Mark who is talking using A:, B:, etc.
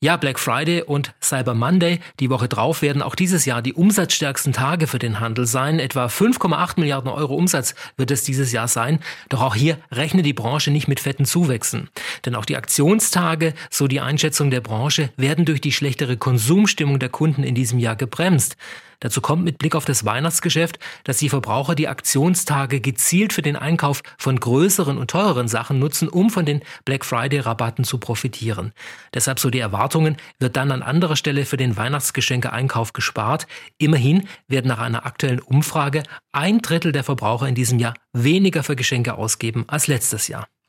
A: Ja, Black Friday und Cyber Monday, die Woche drauf, werden auch dieses Jahr die umsatzstärksten Tage für den Handel sein. Etwa 5,8 Milliarden Euro Umsatz wird es dieses Jahr sein. Doch auch hier rechnet die Branche nicht mit fetten Zuwächsen. Denn auch die Aktionstage, so die Einschätzung der Branche, werden durch die schlechtere Konsumstimmung der Kunden in diesem Jahr gebremst. Dazu kommt mit Blick auf das Weihnachtsgeschäft, dass die Verbraucher die Aktionstage gezielt für den Einkauf von größeren und teureren Sachen nutzen, um von den Black Friday Rabatten zu profitieren. Deshalb so die Erwartungen, wird dann an anderer Stelle für den Weihnachtsgeschenke-Einkauf gespart. Immerhin werden nach einer aktuellen Umfrage ein Drittel der Verbraucher in diesem Jahr weniger für Geschenke ausgeben als letztes Jahr.